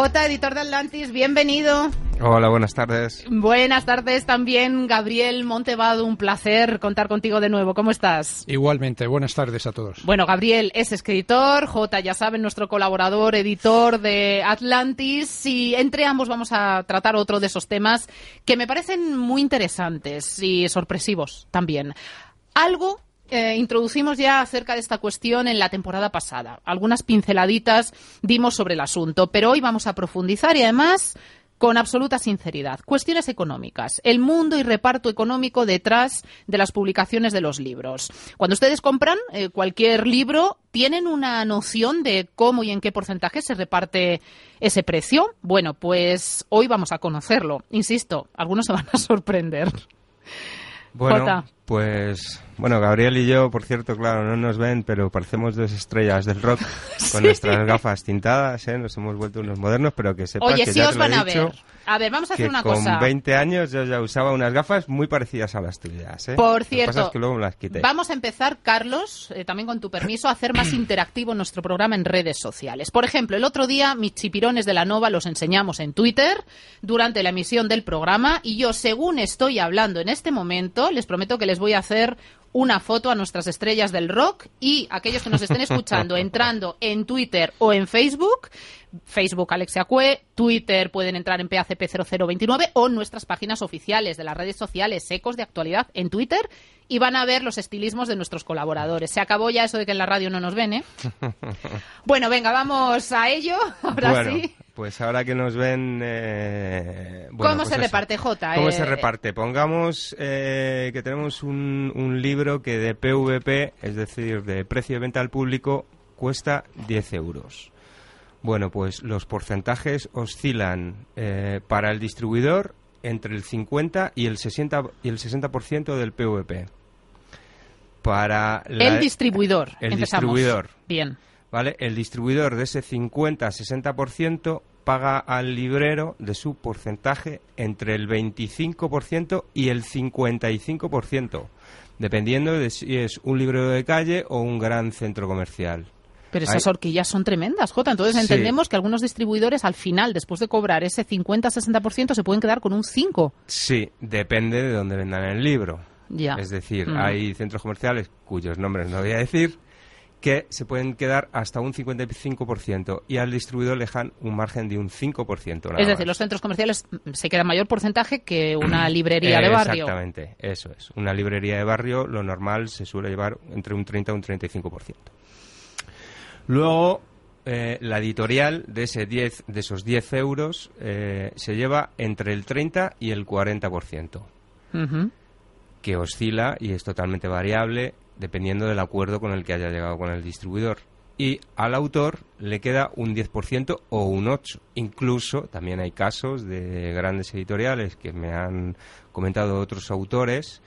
J, editor de Atlantis, bienvenido. Hola, buenas tardes. Buenas tardes también, Gabriel Montevado. Un placer contar contigo de nuevo. ¿Cómo estás? Igualmente, buenas tardes a todos. Bueno, Gabriel es escritor, J, ya saben, nuestro colaborador, editor de Atlantis. Y entre ambos vamos a tratar otro de esos temas que me parecen muy interesantes y sorpresivos también. Algo eh, introducimos ya acerca de esta cuestión en la temporada pasada. Algunas pinceladitas dimos sobre el asunto, pero hoy vamos a profundizar y además con absoluta sinceridad. Cuestiones económicas. El mundo y reparto económico detrás de las publicaciones de los libros. Cuando ustedes compran eh, cualquier libro, ¿tienen una noción de cómo y en qué porcentaje se reparte ese precio? Bueno, pues hoy vamos a conocerlo. Insisto, algunos se van a sorprender. Bueno, Jota. Pues bueno, Gabriel y yo, por cierto, claro, no nos ven, pero parecemos dos estrellas del rock con nuestras gafas tintadas, ¿eh? Nos hemos vuelto unos modernos, pero que sepas Oye, que sí ya os te lo he van a dicho, ver. A ver, vamos a hacer una con cosa. 20 años yo ya usaba unas gafas muy parecidas a las tuyas, ¿eh? Por Lo que cierto, pasa es que luego me las quité. Vamos a empezar, Carlos, eh, también con tu permiso, a hacer más interactivo nuestro programa en redes sociales. Por ejemplo, el otro día mis chipirones de la Nova los enseñamos en Twitter durante la emisión del programa y yo, según estoy hablando en este momento, les prometo que les voy a hacer una foto a nuestras estrellas del rock y aquellos que nos estén escuchando entrando en Twitter o en Facebook, Facebook Alexia Cue, Twitter pueden entrar en PACP0029 o nuestras páginas oficiales de las redes sociales Ecos de Actualidad en Twitter y van a ver los estilismos de nuestros colaboradores. Se acabó ya eso de que en la radio no nos ven, ¿eh? bueno, venga, vamos a ello. Ahora bueno, sí. Pues ahora que nos ven... eh, bueno, ¿Cómo pues se eso. reparte, Jota? ¿Cómo Eh, se reparte? Pongamos eh, que tenemos un, un libro que de PVP, es decir, de precio de venta al público, cuesta 10 euros. Bueno, pues los porcentajes oscilan eh, para el distribuidor entre el 50 y el 60, y el 60% del PVP. Para la- El distribuidor. el Empezamos. distribuidor. Bien. ¿vale? El distribuidor de ese 50-60% paga al librero de su porcentaje entre el 25% y el 55%, dependiendo de si es un librero de calle o un gran centro comercial. Pero esas horquillas son tremendas, Jota. Entonces Sí. entendemos que algunos distribuidores al final, después de cobrar ese 50-60%, se pueden quedar con un 5%. Sí, depende de dónde vendan el libro. Ya. Es decir, Mm. hay centros comerciales cuyos nombres no voy a decir que se pueden quedar hasta un 55% y al distribuidor le dejan un margen de un 5%. nada Es decir, más. los centros comerciales mm, se queda mayor porcentaje que una librería de barrio. Exactamente, eso es. Una librería de barrio, lo normal se suele llevar entre un 30 y un 35%. Luego, eh, la editorial de, ese 10, de esos 10 euros eh, se lleva entre el 30 y el 40%, Ujú. que oscila y es totalmente variable dependiendo del acuerdo con el que haya llegado con el distribuidor. Y al autor le queda un 10% o un 8%. Incluso también hay casos de grandes editoriales que me han comentado otros autores,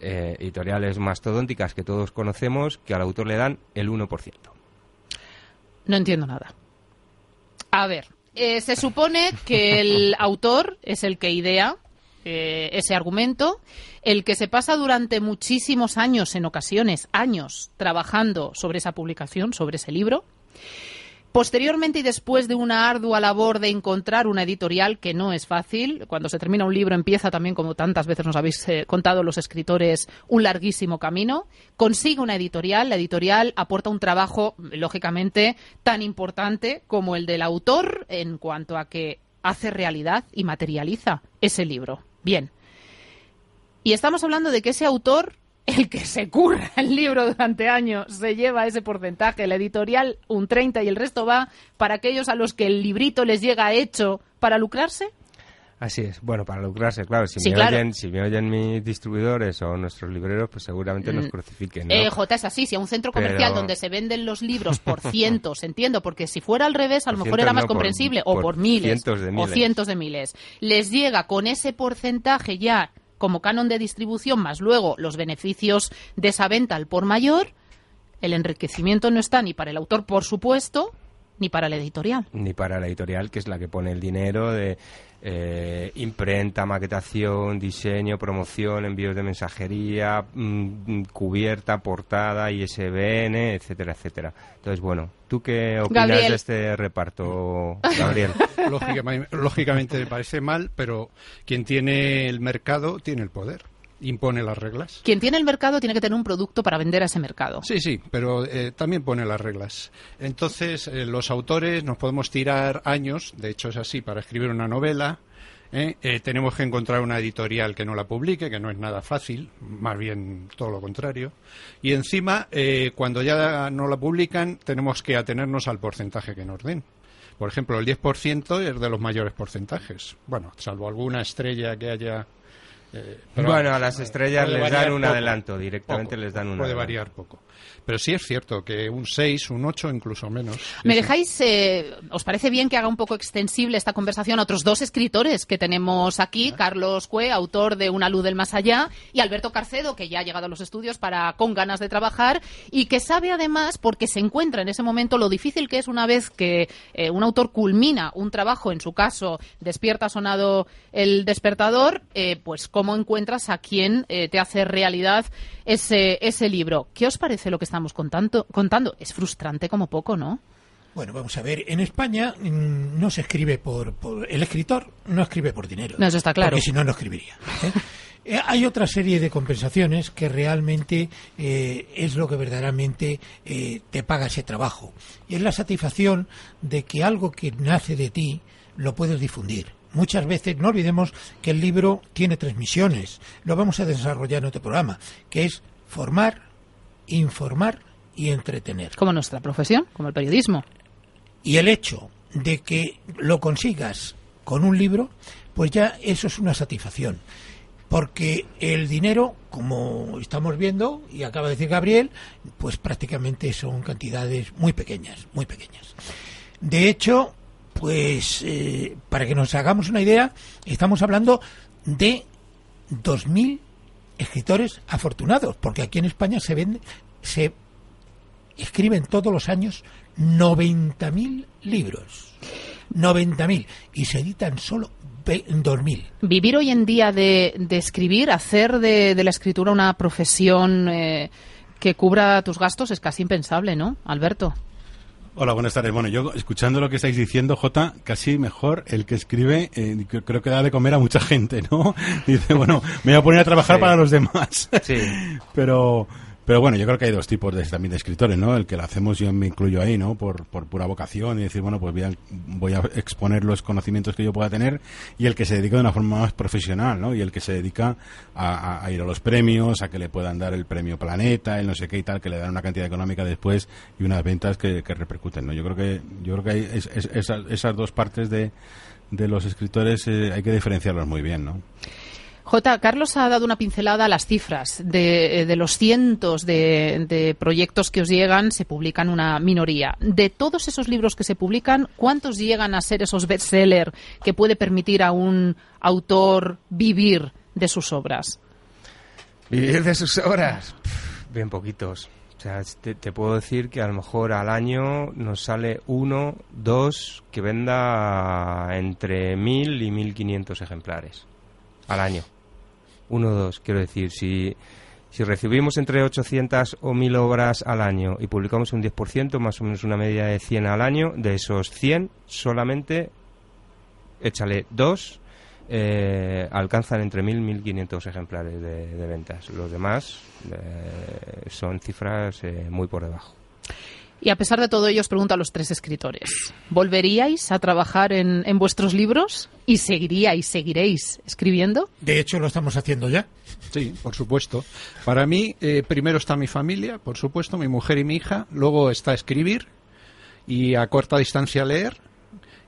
eh, editoriales mastodónticas que todos conocemos, que al autor le dan el 1%. No entiendo nada. A ver, eh, se supone que el autor es el que idea eh, ese argumento, el que se pasa durante muchísimos años, en ocasiones años, trabajando sobre esa publicación, sobre ese libro. Posteriormente y después de una ardua labor de encontrar una editorial que no es fácil, cuando se termina un libro empieza también, como tantas veces nos habéis eh, contado los escritores, un larguísimo camino, consigue una editorial, la editorial aporta un trabajo, lógicamente, tan importante como el del autor en cuanto a que hace realidad y materializa ese libro. Bien. Y estamos hablando de que ese autor, el que se curra el libro durante años, se lleva ese porcentaje, el editorial un 30 y el resto va para aquellos a los que el librito les llega hecho para lucrarse. Así es. Bueno, para lucrarse, claro. Si, me, Oyen, si me oyen mis distribuidores o nuestros libreros, pues seguramente nos mm. crucifiquen. ¿no? Eh, J, es así. Si a un centro comercial donde se venden los libros por cientos, entiendo, porque si fuera al revés, a lo mejor era más comprensible, o por miles, o cientos de miles, les llega con ese porcentaje ya como canon de distribución, más luego los beneficios de esa venta al por mayor, el enriquecimiento no está ni para el autor, por supuesto, ni para la editorial. Ni para la editorial, que es la que pone el dinero de eh, imprenta, maquetación, diseño, promoción, envíos de mensajería, mm, cubierta, portada, ISBN, etcétera, etcétera. Entonces, bueno, ¿tú qué opinas de este reparto, Gabriel? lógicamente me parece mal, pero quien tiene el mercado tiene el poder impone las reglas. Quien tiene el mercado tiene que tener un producto para vender a ese mercado. Sí, sí, pero eh, también pone las reglas. Entonces, eh, los autores nos podemos tirar años, de hecho es así, para escribir una novela. ¿eh? tenemos que encontrar una editorial que no la publique, que no es nada fácil, más bien todo lo contrario. Y encima, cuando ya no la publican, tenemos que atenernos al porcentaje que nos den. Por ejemplo, el 10% es de los mayores porcentajes. Bueno, salvo alguna estrella que haya eh, bueno, a las estrellas les dan un adelanto, directamente les dan un Puede variar poco. Pero sí es cierto que un 6, un 8, incluso menos. ¿Me dejáis, eh, os parece bien que haga un poco extensible esta conversación a otros dos escritores que tenemos aquí? Carlos Cue, autor de Una luz del más allá, y Alberto Carcedo, que ya ha llegado a los estudios para con ganas de trabajar y que sabe además, porque se encuentra en ese momento, lo difícil que es una vez que eh, un autor culmina un trabajo, en su caso, despierta sonado el despertador, eh, pues cómo encuentras a quien te hace realidad ese, ese libro. ¿Qué os parece lo que estamos contando? contando? Es frustrante como poco, ¿no? Bueno, vamos a ver, en España mm, no se escribe por, El escritor no escribe por dinero. No, eso está claro. Porque si no, no escribiría. ¿eh? Eh, hay otra serie de compensaciones que realmente eh, es lo que verdaderamente te paga ese trabajo. Y es la satisfacción de que algo que nace de ti lo puedes difundir muchas veces, no olvidemos que el libro tiene tres misiones, lo vamos a desarrollar en otro programa, que es formar, informar y entretener. Como nuestra profesión, como el periodismo. Y el hecho de que lo consigas con un libro, pues ya eso es una satisfacción. Porque el dinero, como estamos viendo, y acaba de decir Gabriel, pues prácticamente son cantidades muy pequeñas, muy pequeñas. De hecho, pues eh, para que nos hagamos una idea, estamos hablando de 2.000 escritores afortunados, porque aquí en España se vende, se escriben todos los años 90.000 libros. 90.000 y se editan solo 2.000. Vivir hoy en día de, escribir, hacer de, la escritura una profesión eh, que cubra tus gastos es casi impensable, ¿no, Alberto? Hola, buenas tardes. Bueno, yo escuchando lo que estáis diciendo, Jota, casi mejor el que escribe, eh, creo que da de comer a mucha gente, ¿no? Dice, bueno, me voy a poner a trabajar para los demás. Sí. Pero, pero bueno, yo creo que hay dos tipos de, también de escritores, ¿no? El que lo hacemos, yo me incluyo ahí, ¿no? Por, por pura vocación y decir, bueno, pues voy a, voy a exponer los conocimientos que yo pueda tener y el que se dedica de una forma más profesional, ¿no? Y el que se dedica a, ir a los premios, a que le puedan dar el premio Planeta, el no sé qué y tal, que le dan una cantidad económica después y unas ventas que, repercuten, ¿no? Yo creo que, yo creo que hay esas, dos partes de, de los escritores eh, hay que diferenciarlos muy bien, ¿no? J. Carlos ha dado una pincelada a las cifras. De, eh, los cientos de, proyectos que os llegan, se publican una minoría. De todos esos libros que se publican, ¿cuántos llegan a ser esos bestsellers que puede permitir a un autor vivir de sus obras? Vivir de sus obras. Bien poquitos. O sea, te, puedo decir que a lo mejor al año nos sale uno, dos, que venda entre mil y mil quinientos ejemplares al año. Uno o dos, quiero decir, si, si recibimos entre 800 o 1000 obras al año y publicamos un 10%, más o menos una media de 100 al año, de esos 100 solamente, échale dos, eh, alcanzan entre 1.000 y 1.500 ejemplares de, ventas. Los demás eh, son cifras eh, muy por debajo. Y a pesar de todo ello, os pregunto a los tres escritores, ¿volveríais a trabajar en, en vuestros libros? ¿Y seguiríais, seguiréis escribiendo? De hecho, lo estamos haciendo ya. Sí, por supuesto. Para mí, eh, primero está mi familia, por supuesto, mi mujer y mi hija. Luego está escribir y a corta distancia leer.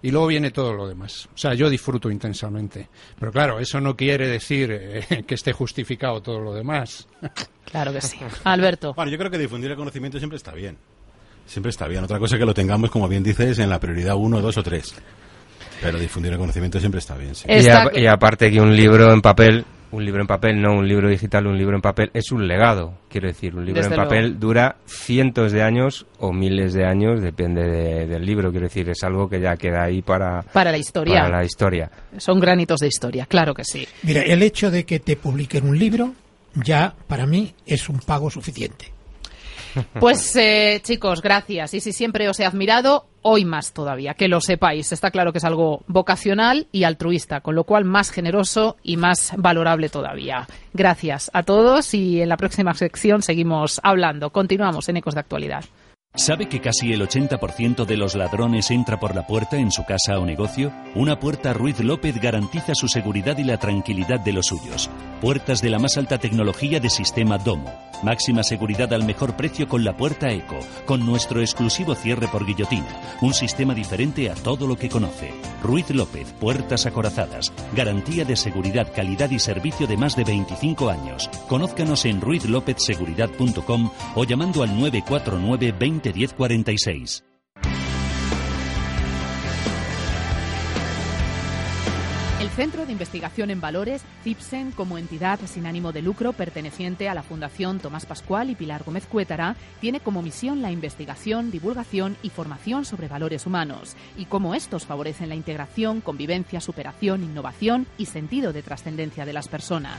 Y luego viene todo lo demás. O sea, yo disfruto intensamente. Pero claro, eso no quiere decir eh, que esté justificado todo lo demás. Claro que sí. Alberto. Bueno, yo creo que difundir el conocimiento siempre está bien. Siempre está bien. Otra cosa que lo tengamos, como bien dices, en la prioridad uno, dos o tres. Pero difundir el conocimiento siempre está bien. Sí. Y, a- y aparte que un libro en papel, un libro en papel, no un libro digital, un libro en papel, es un legado. Quiero decir, un libro Desde en papel luego. dura cientos de años o miles de años, depende de- del libro. Quiero decir, es algo que ya queda ahí para, Para la historia. para la historia. Son granitos de historia, claro que sí. Mira, el hecho de que te publiquen un libro ya para mí es un pago suficiente. Pues eh, chicos, gracias. Y si siempre os he admirado, hoy más todavía, que lo sepáis. Está claro que es algo vocacional y altruista, con lo cual más generoso y más valorable todavía. Gracias a todos y en la próxima sección seguimos hablando. Continuamos en Ecos de Actualidad. ¿Sabe que casi el 80% de los ladrones entra por la puerta en su casa o negocio? Una puerta Ruiz López garantiza su seguridad y la tranquilidad de los suyos. Puertas de la más alta tecnología de sistema Domo. Máxima seguridad al mejor precio con la puerta Eco, con nuestro exclusivo cierre por guillotina. Un sistema diferente a todo lo que conoce. Ruiz López, puertas acorazadas. Garantía de seguridad, calidad y servicio de más de 25 años. Conózcanos en ruizlopezseguridad.com o llamando al 949 20 10 46. El Centro de Investigación en Valores, CIPSEN, como entidad sin ánimo de lucro perteneciente a la Fundación Tomás Pascual y Pilar Gómez Cuétara, tiene como misión la investigación, divulgación y formación sobre valores humanos y cómo estos favorecen la integración, convivencia, superación, innovación y sentido de trascendencia de las personas.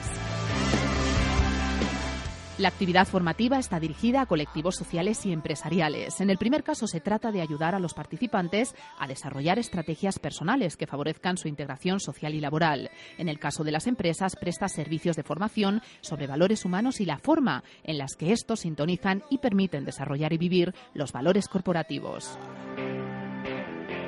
La actividad formativa está dirigida a colectivos sociales y empresariales. En el primer caso se trata de ayudar a los participantes a desarrollar estrategias personales que favorezcan su integración social y laboral. En el caso de las empresas presta servicios de formación sobre valores humanos y la forma en las que estos sintonizan y permiten desarrollar y vivir los valores corporativos.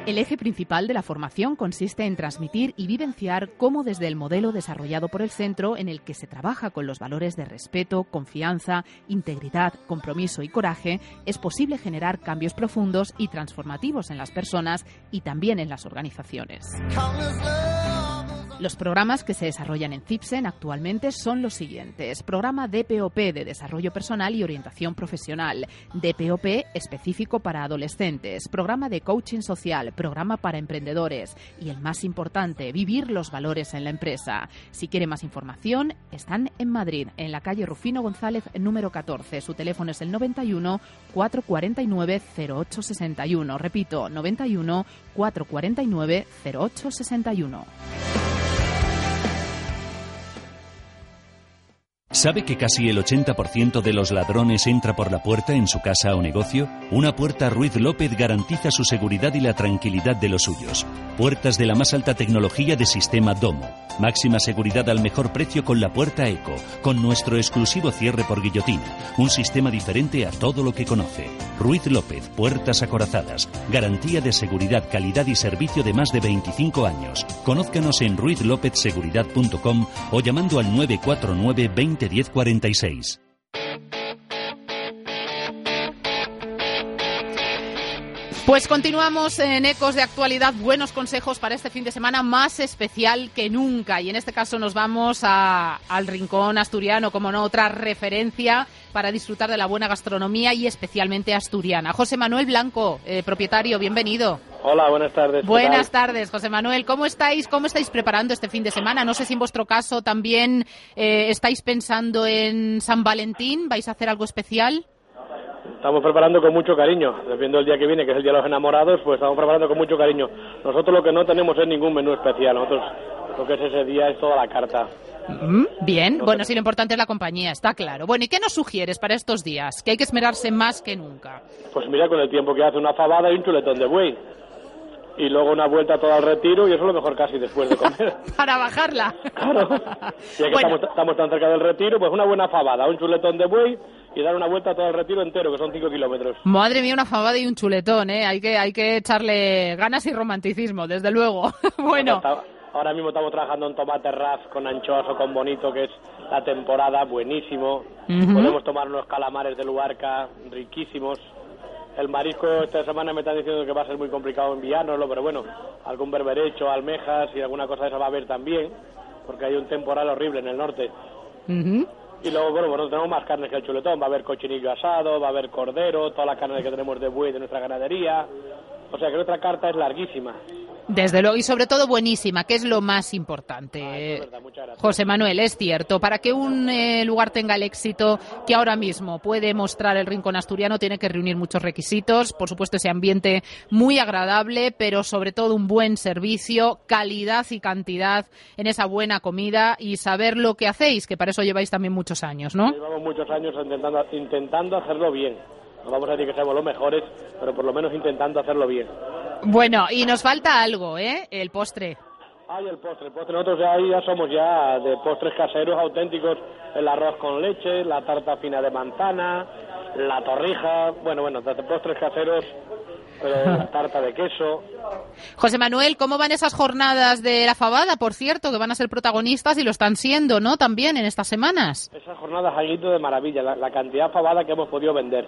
El eje principal de la formación consiste en transmitir y vivenciar cómo desde el modelo desarrollado por el centro, en el que se trabaja con los valores de respeto, confianza, integridad, compromiso y coraje, es posible generar cambios profundos y transformativos en las personas y también en las organizaciones. Los programas que se desarrollan en CIPSEN actualmente son los siguientes. Programa DPOP de Desarrollo Personal y Orientación Profesional. DPOP específico para adolescentes. Programa de Coaching Social. Programa para emprendedores. Y el más importante, vivir los valores en la empresa. Si quiere más información, están en Madrid, en la calle Rufino González número 14. Su teléfono es el 91 449 0861. Repito, 91 449 0861. ¿Sabe que casi el 80% de los ladrones entra por la puerta en su casa o negocio? Una puerta Ruiz López garantiza su seguridad y la tranquilidad de los suyos. Puertas de la más alta tecnología de sistema Domo. Máxima seguridad al mejor precio con la puerta Eco, con nuestro exclusivo cierre por guillotina. Un sistema diferente a todo lo que conoce. Ruiz López, puertas acorazadas. Garantía de seguridad, calidad y servicio de más de 25 años. Conózcanos en ruizlopezseguridad.com o llamando al 949 20 10 46. Pues continuamos en Ecos de Actualidad. Buenos consejos para este fin de semana más especial que nunca. Y en este caso nos vamos a- al rincón asturiano, como no, otra referencia para disfrutar de la buena gastronomía y especialmente asturiana. José Manuel Blanco, eh, propietario, bienvenido. Hola, buenas tardes. ¿qué Buenas tardes, José Manuel. ¿Cómo estáis? ¿Cómo estáis preparando este fin de semana? No sé si en vuestro caso también eh, estáis pensando en San Valentín. ¿Vais a hacer algo especial? Estamos preparando con mucho cariño. Viendo el día que viene, que es el Día de los Enamorados, pues estamos preparando con mucho cariño. Nosotros lo que no tenemos es ningún menú especial. Nosotros lo que es ese día es toda la carta. Mm, Bien, bueno, sí, lo importante es la compañía, está claro. Bueno, ¿y qué nos sugieres para estos días? Que hay que esmerarse más que nunca. Pues mira, con el tiempo que hace una fabada y un chuletón de buey. y luego una vuelta todo al retiro y eso es lo mejor casi después de comer. Para bajarla. Claro. Ya que estamos, estamos, tan cerca del retiro, pues una buena fabada, un chuletón de buey y dar una vuelta todo el retiro entero, que son 5 kilómetros. Madre mía, una fabada y un chuletón, ¿eh? Hay que, hay que echarle ganas y romanticismo, desde luego. bueno. Ahora mismo estamos trabajando en tomate ras con anchoas o con bonito, que es la temporada, buenísimo. Podemos tomar unos calamares de Luarca, riquísimos. El marisco esta semana me están diciendo que va a ser muy complicado enviárnoslo, pero bueno, algún berberecho, almejas y alguna cosa de esa va a haber también, porque hay un temporal horrible en el norte. Y luego, bueno, bueno, tenemos más carnes que el chuletón. Va a haber cochinillo asado, va a haber cordero, toda la carne que tenemos de buey de nuestra ganadería. O sea que nuestra carta es larguísima. Desde luego, y sobre todo buenísima, que es lo más importante. Ah, José Manuel, es cierto, para que un eh, lugar tenga el éxito que ahora mismo puede mostrar el Rincón Asturiano, tiene que reunir muchos requisitos. Por supuesto, ese ambiente muy agradable, pero sobre todo un buen servicio, calidad y cantidad en esa buena comida y saber lo que hacéis, que para eso lleváis también muchos años, ¿no? Llevamos muchos años intentando, intentando hacerlo bien. No vamos a decir que seamos los mejores, pero por lo menos intentando hacerlo bien. Bueno, y nos falta algo, ¿eh? El postre. Ay, el postre. El postre. Nosotros ya, ya somos ya de postres caseros auténticos. El arroz con leche, la tarta fina de manzana, la torrija. Bueno, bueno, de postres caseros, pero la tarta de queso. José Manuel, ¿cómo van esas jornadas de la fabada, por cierto, que van a ser protagonistas y lo están siendo, ¿no? También en estas semanas. Esas jornadas han ido de maravilla, la, la cantidad de fabada que hemos podido vender.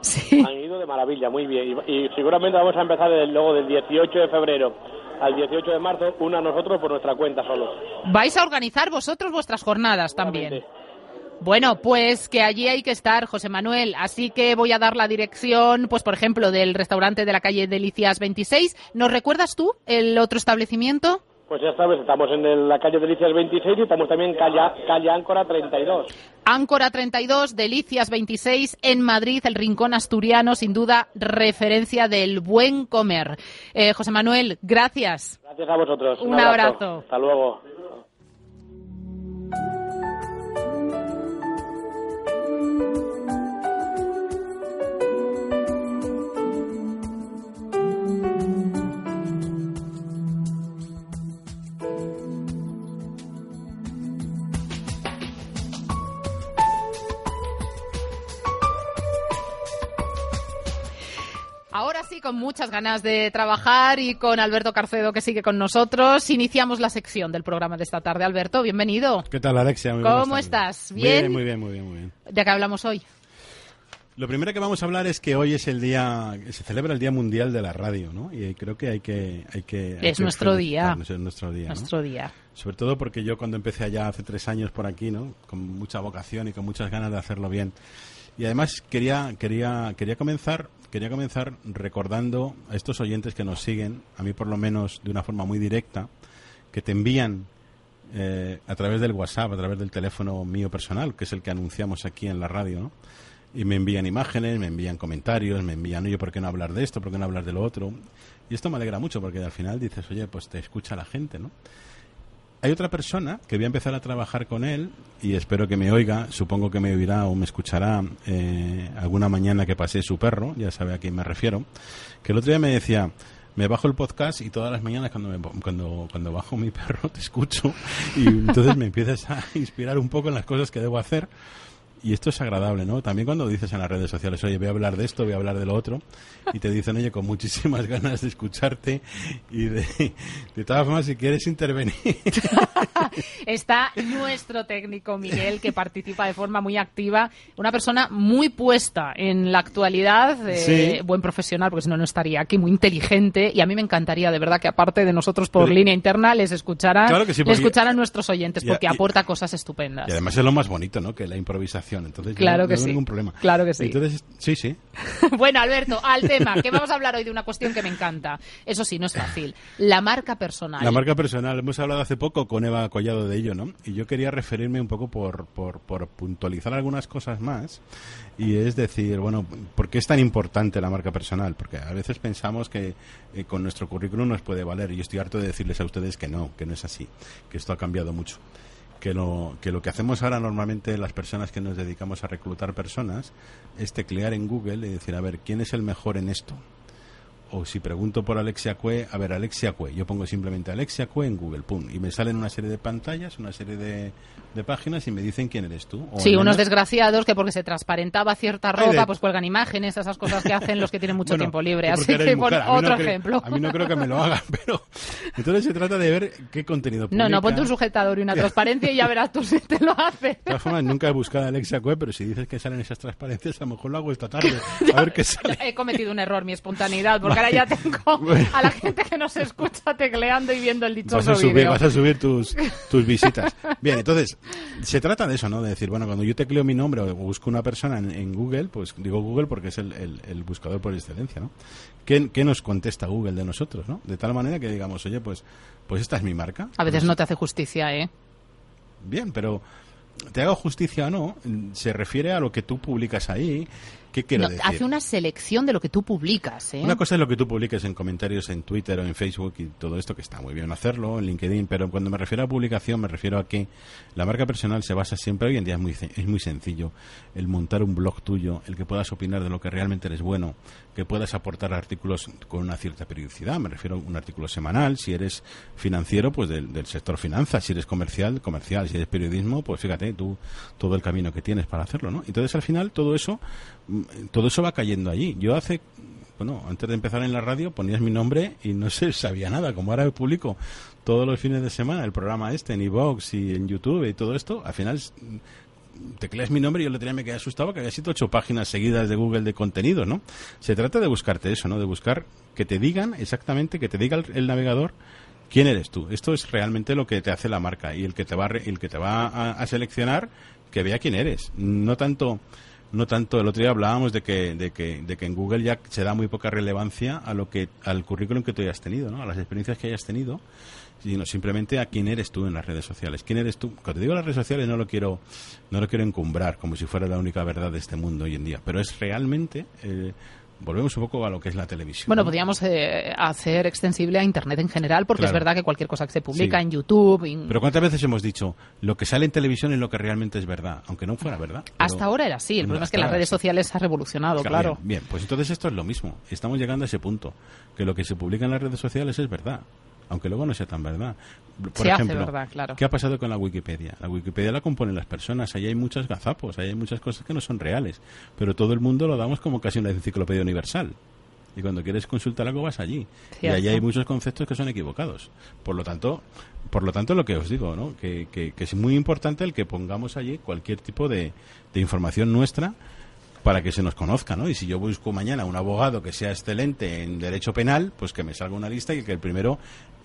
Sí. Han ido de maravilla, muy bien. Y, y seguramente vamos a empezar desde luego del 18 de febrero al 18 de marzo, una nosotros por nuestra cuenta solo. Vais a organizar vosotros vuestras jornadas también. Bueno, pues que allí hay que estar, José Manuel. Así que voy a dar la dirección, pues por ejemplo, del restaurante de la calle Delicias 26. ¿Nos recuerdas tú el otro establecimiento? Pues ya sabes, estamos en el- la calle Delicias 26 y estamos también en calle, calle Áncora 32. Áncora 32, Delicias 26, en Madrid, el Rincón Asturiano, sin duda, referencia del buen comer. Eh, José Manuel, gracias. Gracias a vosotros. Un abrazo. Hasta luego. Con muchas ganas de trabajar y con Alberto Carcedo que sigue con nosotros, iniciamos la sección del programa de esta tarde. Alberto, bienvenido. ¿Qué tal, Alexia? Muy ¿Cómo estás? ¿Bien? Muy bien, muy bien, muy bien. ¿De qué hablamos hoy? Lo primero que vamos a hablar es que hoy es el día, se celebra el Día Mundial de la Radio, ¿no? Y creo que hay que... Hay que hay Es que nuestro día. Es nuestro día, ¿no? Nuestro día. Sobre todo porque yo cuando empecé allá hace tres años por aquí, ¿no? Con mucha vocación y con muchas ganas de hacerlo bien. Y además quería, quería, quería comenzar, quería comenzar recordando a estos oyentes que nos siguen, a mí por lo menos de una forma muy directa, que te envían eh, a través del WhatsApp, a través del teléfono mío personal, que es el que anunciamos aquí en la radio, ¿no? Y me envían imágenes, me envían comentarios, me envían, oye, ¿por qué no hablar de esto? ¿Por qué no hablar de lo otro? Y esto me alegra mucho porque al final dices, oye, pues te escucha la gente, ¿no? Hay otra persona que voy a empezar a trabajar con él y espero que me oiga, supongo que me oirá o me escuchará eh, alguna mañana que pasé su perro, ya sabe a quién me refiero, que el otro día me decía, me bajo el podcast y todas las mañanas cuando, me- cuando, cuando bajo mi perro te escucho y entonces me empiezas a inspirar un poco en las cosas que debo hacer. Y esto es agradable, ¿no? También cuando dices en las redes sociales, oye, voy a hablar de esto, voy a hablar de lo otro, y te dicen, oye, con muchísimas ganas de escucharte y de, de todas formas, si quieres intervenir. Está nuestro técnico Miguel, que participa de forma muy activa. Una persona muy puesta en la actualidad, eh, Sí. buen profesional, porque si no, no estaría aquí, muy inteligente. Y a mí me encantaría, de verdad, que aparte de nosotros por Pero- línea interna, les escucharan, Claro sí, les escucharan nuestros oyentes, porque y- aporta cosas estupendas. Y además es lo más bonito, ¿no? Que la improvisación. Entonces, Claro que no sí. ningún problema. Claro que sí. Entonces, sí, sí. bueno, Alberto, al tema, que vamos a hablar hoy de una cuestión que me encanta. Eso sí, no es fácil. La marca personal. La marca personal, hemos hablado hace poco con Eva Collado de ello, ¿no? Y yo quería referirme un poco por, por, por puntualizar algunas cosas más. Y es decir, bueno, ¿por qué es tan importante la marca personal? Porque a veces pensamos que eh, con nuestro currículum nos puede valer. Y yo estoy harto de decirles a ustedes que no, que no es así, que esto ha cambiado mucho. Que lo, que lo que hacemos ahora normalmente las personas que nos dedicamos a reclutar personas es teclear en Google y decir, a ver, ¿quién es el mejor en esto? O si pregunto por Alexia Cue, a ver, Alexia Cue, yo pongo simplemente Alexia Cue en Google, pum, y me salen una serie de pantallas, una serie de, de páginas y me dicen quién eres tú. sí, unos desgraciados que porque se transparentaba cierta ropa, pues cuelgan imágenes, esas cosas que hacen los que tienen mucho tiempo libre. Así que por otro ejemplo. a mí no creo que me lo hagan, pero entonces se trata de ver qué contenido publica. No, no, ponte un sujetador y una transparencia y ya verás tú si te lo hace. De todas formas, nunca he buscado a Alexia Cue, pero si dices que salen esas transparencias, a lo mejor lo hago esta tarde. A ver qué sale. He cometido un error, mi espontaneidad, porque ahora ya tengo a la gente que nos escucha tecleando y viendo el dichoso vas a subir, Vas a subir tus, tus visitas. Bien, entonces, se trata de eso, ¿no? De decir, bueno, cuando yo tecleo mi nombre o busco una persona en, Google, pues digo Google porque es el, el, buscador por excelencia, ¿no? ¿Qué, ¿Qué, nos contesta Google de nosotros, ¿no? De tal manera que digamos, oye, pues, pues esta es mi marca. A veces no te hace justicia, ¿eh? Bien, pero te hago justicia o no, se refiere a lo que tú publicas ahí ¿Qué quiero decir? Hace una selección de lo que tú publicas. ¿eh? Una cosa es lo que tú publiques en comentarios en Twitter o en Facebook y todo esto, que está muy bien hacerlo, en LinkedIn, pero cuando me refiero a publicación me refiero a que la marca personal se basa siempre, hoy en día es muy, es muy sencillo, el montar un blog tuyo, el que puedas opinar de lo que realmente eres bueno, que puedas aportar artículos con una cierta periodicidad, me refiero a un artículo semanal, si eres financiero, pues del, del sector finanzas, si eres comercial, comercial, si eres periodismo, pues fíjate tú todo el camino que tienes para hacerlo, ¿no? Entonces al final todo eso todo eso va cayendo allí. Yo hace, bueno, antes de empezar en la radio ponías mi nombre y no se sabía nada. Como ahora publico todos los fines de semana el programa este en iVoox y en YouTube y todo esto, al final tecleas mi nombre y yo le tenía me quedé asustado que había sido ocho páginas seguidas de Google de contenido, ¿no? Se trata de buscarte eso, ¿no? De buscar que te digan exactamente, que te diga el, navegador quién eres tú. Esto es realmente lo que te hace la marca y el que te va, el que te va a seleccionar que vea quién eres. No tanto no tanto el otro día hablábamos de que, de que, de que en Google ya se da muy poca relevancia a lo que al currículum que tú hayas tenido, ¿no? a las experiencias que hayas tenido, sino simplemente a quién eres tú en las redes sociales. ¿Quién eres tú? Cuando digo las redes sociales no lo quiero no lo quiero encumbrar como si fuera la única verdad de este mundo hoy en día, pero es realmente eh, volvemos un poco a lo que es la televisión. Bueno, podríamos eh, hacer extensible a Internet en general, porque es verdad que cualquier cosa que se publica en YouTube... Pero ¿cuántas veces hemos dicho lo que sale en televisión es lo que realmente es verdad, aunque no fuera verdad? Hasta ahora era así, el problema es que las redes sociales han revolucionado, claro. bien, pues entonces esto es lo mismo, estamos llegando a ese punto, que lo que se publica en las redes sociales es verdad aunque luego no sea tan verdad. Por ejemplo, claro. ¿qué ha pasado con la Wikipedia? La Wikipedia la componen las personas, ahí hay muchos gazapos, ahí hay muchas cosas que no son reales, pero todo el mundo lo damos como casi una enciclopedia universal. Y cuando quieres consultar algo vas allí. Y ahí hay muchos conceptos que son equivocados. Por lo tanto, por lo tanto lo que os digo, ¿no? que, que, es muy importante el que pongamos allí cualquier tipo de, de información nuestra para que se nos conozca, ¿no? Y si yo busco mañana un abogado que sea excelente en derecho penal, pues que me salga una lista y que el primero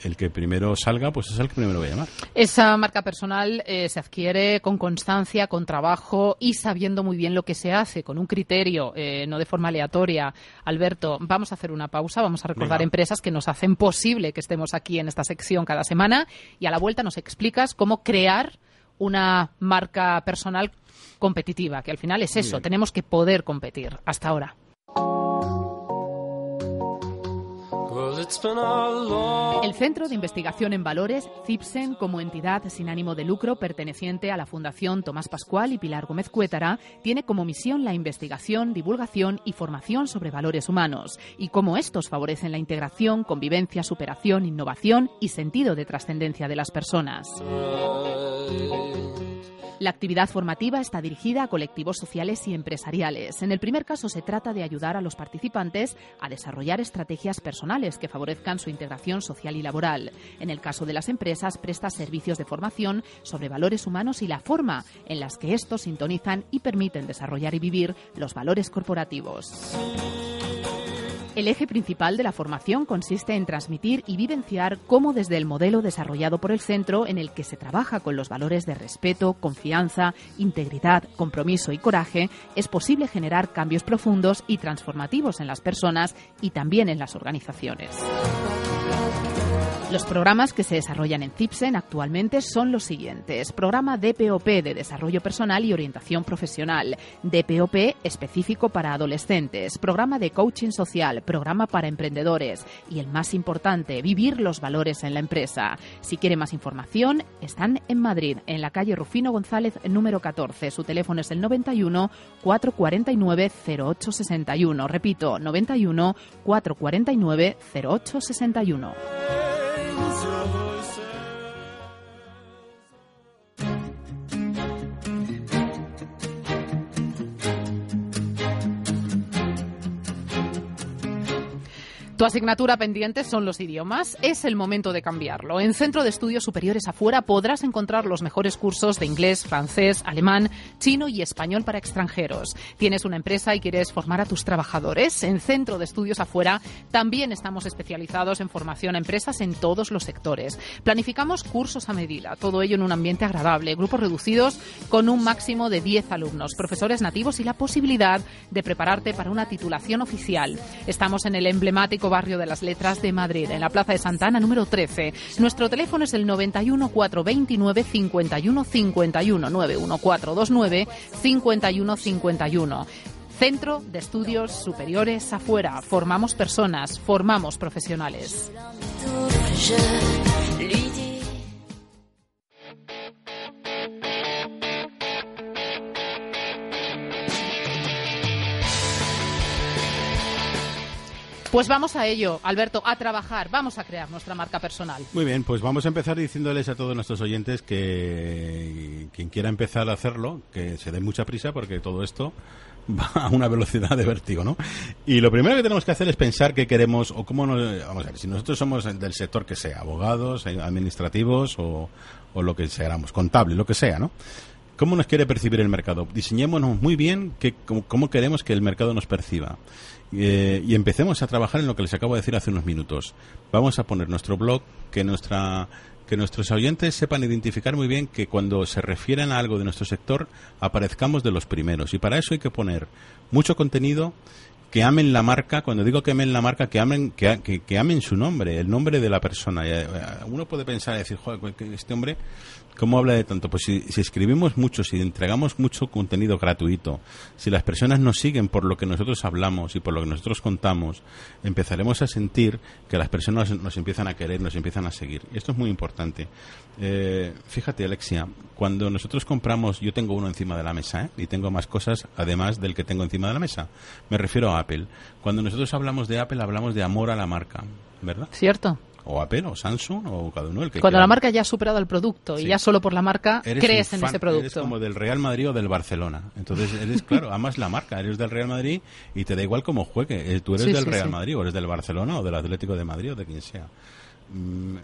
el que primero salga, pues es el que primero voy a llamar. Esa marca personal eh, se adquiere con constancia, con trabajo y sabiendo muy bien lo que se hace, con un criterio, eh, no de forma aleatoria. Alberto, vamos a hacer una pausa, vamos a recordar empresas que nos hacen posible que estemos aquí en esta sección cada semana y a la vuelta nos explicas cómo crear una marca personal competitiva, que al final es eso, tenemos que poder competir. Hasta ahora. El Centro de Investigación en Valores, CIPSEN, como entidad sin ánimo de lucro perteneciente a la Fundación Tomás Pascual y Pilar Gómez Cuétara, tiene como misión la investigación, divulgación y formación sobre valores humanos y cómo estos favorecen la integración, convivencia, superación, innovación y sentido de trascendencia de las personas. La actividad formativa está dirigida a colectivos sociales y empresariales. En el primer caso se trata de ayudar a los participantes a desarrollar estrategias personales que favorezcan su integración social y laboral. En el caso de las empresas presta servicios de formación sobre valores humanos y la forma en las que estos sintonizan y permiten desarrollar y vivir los valores corporativos. El eje principal de la formación consiste en transmitir y vivenciar cómo desde el modelo desarrollado por el centro, en el que se trabaja con los valores de respeto, confianza, integridad, compromiso y coraje, es posible generar cambios profundos y transformativos en las personas y también en las organizaciones. Los programas que se desarrollan en CIPSEN actualmente son los siguientes. Programa DPOP de Desarrollo Personal y Orientación Profesional. DPOP específico para adolescentes. Programa de Coaching Social. Programa para emprendedores. Y el más importante, vivir los valores en la empresa. Si quiere más información, están en Madrid, en la calle Rufino González número 14. Su teléfono es el 91 449 0861. Repito, 91 449 0861. Oh. Tu asignatura pendiente son los idiomas. Es el momento de cambiarlo. En Centro de Estudios Superiores Afuera podrás encontrar los mejores cursos de inglés, francés, alemán, chino y español para extranjeros. ¿Tienes una empresa y quieres formar a tus trabajadores? En Centro de Estudios Afuera también estamos especializados en formación a empresas en todos los sectores. Planificamos cursos a medida, todo ello en un ambiente agradable, grupos reducidos con un máximo de 10 alumnos, profesores nativos y la posibilidad de prepararte para una titulación oficial. Estamos en el emblemático barrio de las Letras de Madrid, en la Plaza de Santana número 13. Nuestro teléfono es el 91 429 51 51 91429 51 51. Centro de Estudios Superiores Afuera. Formamos personas, formamos profesionales. Pues vamos a ello, Alberto, a trabajar, vamos a crear nuestra marca personal. Muy bien, pues vamos a empezar diciéndoles a todos nuestros oyentes que quien quiera empezar a hacerlo, que se dé mucha prisa porque todo esto va a una velocidad de vértigo, ¿no? Y lo primero que tenemos que hacer es pensar qué queremos o cómo nos... Vamos a ver, si nosotros somos del sector que sea, abogados, administrativos o, o lo que seamos, contable, lo que sea, ¿no? ¿Cómo nos quiere percibir el mercado? Diseñémonos muy bien que, cómo queremos que el mercado nos perciba. Eh, y empecemos a trabajar en lo que les acabo de decir hace unos minutos. Vamos a poner nuestro blog, que nuestra que nuestros oyentes sepan identificar muy bien que cuando se refieren a algo de nuestro sector aparezcamos de los primeros y para eso hay que poner mucho contenido que amen la marca, cuando digo que amen la marca, que amen, que, que, amen su nombre, el nombre de la persona. Eh, uno puede pensar y decir, joder, este hombre ¿Cómo habla de tanto? Pues si, escribimos mucho, si entregamos mucho contenido gratuito, si las personas nos siguen por lo que nosotros hablamos y por lo que nosotros contamos, empezaremos a sentir que las personas nos empiezan a querer, nos empiezan a seguir. Y esto es muy importante. Eh, fíjate, Alexia, cuando nosotros compramos, yo tengo uno encima de la mesa ¿eh? y tengo más cosas además del que tengo encima de la mesa. Me refiero a Apple. Cuando nosotros hablamos de Apple, hablamos de amor a la marca, ¿verdad? Cierto o Apple o Samsung o cada uno el que Cuando la marca ya ha superado el producto y ya solo por la marca crees en ese producto. Eres como del Real Madrid o del Barcelona. Entonces eres, claro, amas la marca, eres del Real Madrid y te da igual cómo juegue. Eh, tú eres del Real Madrid o eres del Barcelona o del Atlético de Madrid o de quien sea. Mm.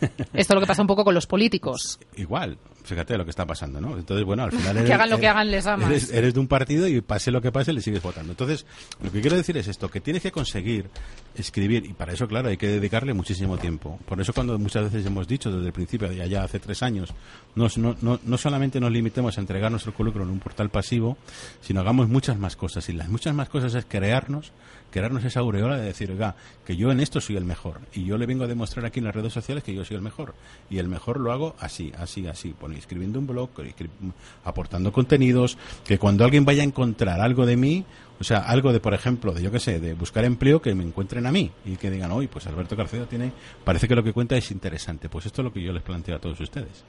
Esto es lo que pasa un poco con los políticos. Igual, fíjate lo que está pasando, ¿no? Entonces, bueno, al final... que hagan lo que hagan, les amas. Eres, de un partido y pase lo que pase, le sigues votando. Entonces, lo que quiero decir es esto, que tienes que conseguir escribir, y para eso, claro, hay que dedicarle muchísimo tiempo. Por eso cuando muchas veces hemos dicho desde el principio, ya, ya hace tres años, no, no, no solamente nos limitemos a entregar nuestro currículum en un portal pasivo, sino hagamos muchas más cosas. Y las muchas más cosas es crearnos crearnos esa aureola de decir, oiga, que yo en esto soy el mejor. Y yo le vengo a demostrar aquí en las redes sociales que yo soy el mejor. Y el mejor lo hago así, así, así. Escribiendo un blog, aportando contenidos, que cuando alguien vaya a encontrar algo de mí, o sea, algo de, por ejemplo, de yo qué sé, de buscar empleo, que me encuentren a mí y que digan, hoy, pues Alberto Carcedo tiene, parece que lo que cuenta es interesante. Pues esto es lo que yo les planteo a todos ustedes.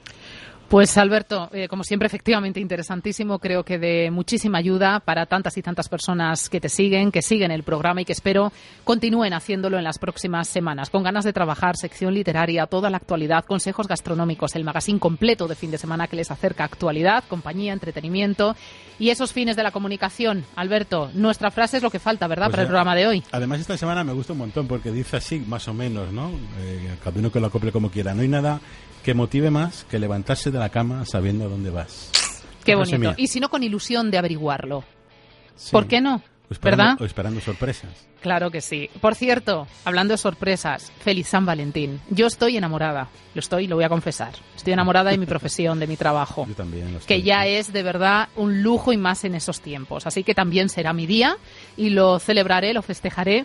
Pues Alberto, eh, como siempre, efectivamente interesantísimo. Creo que de muchísima ayuda para tantas y tantas personas que te siguen, que siguen el programa y que espero continúen haciéndolo en las próximas semanas. Con ganas de trabajar, sección literaria, toda la actualidad, consejos gastronómicos, el magazine completo de fin de semana que les acerca actualidad, compañía, entretenimiento y esos fines de la comunicación. Alberto, nuestra frase es lo que falta, ¿verdad?, pues para el programa de hoy. Además, esta semana me gusta un montón porque dice así, más o menos, ¿no? Eh, cada uno que lo acople como quiera. No hay nada que motive más que levantarse de la cama sabiendo a dónde vas. Qué bonito. Y si no, con ilusión de averiguarlo. ¿Por qué no? ¿Verdad? O esperando sorpresas. Claro que sí. Por cierto, hablando de sorpresas, feliz San Valentín. Yo estoy enamorada, lo estoy, lo voy a confesar. Estoy enamorada de mi profesión, de mi trabajo. Yo también. que ya es de verdad un lujo y más en esos tiempos. Así que también será mi día y lo celebraré, lo festejaré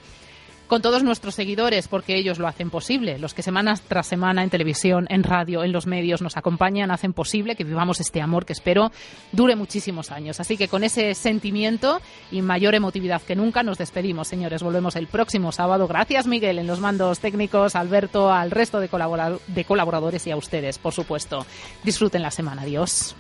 con todos nuestros seguidores, porque ellos lo hacen posible. Los que semana tras semana en televisión, en radio, en los medios nos acompañan, hacen posible que vivamos este amor que espero dure muchísimos años. Así que con ese sentimiento y mayor emotividad que nunca nos despedimos, señores. Volvemos el próximo sábado. Gracias, Miguel, en los mandos técnicos, Alberto, al resto de, colaboradores y a ustedes, por supuesto. Disfruten la semana. Adiós.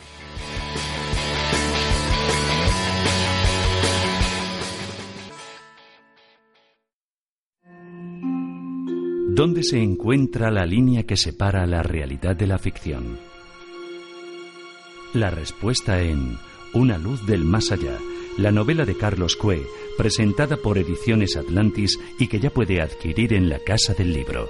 ¿Dónde se encuentra la línea que separa la realidad de la ficción? La respuesta en Una luz del más allá, la novela de Carlos Cue, presentada por Ediciones Atlantis y que ya puede adquirir en la Casa del Libro.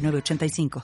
85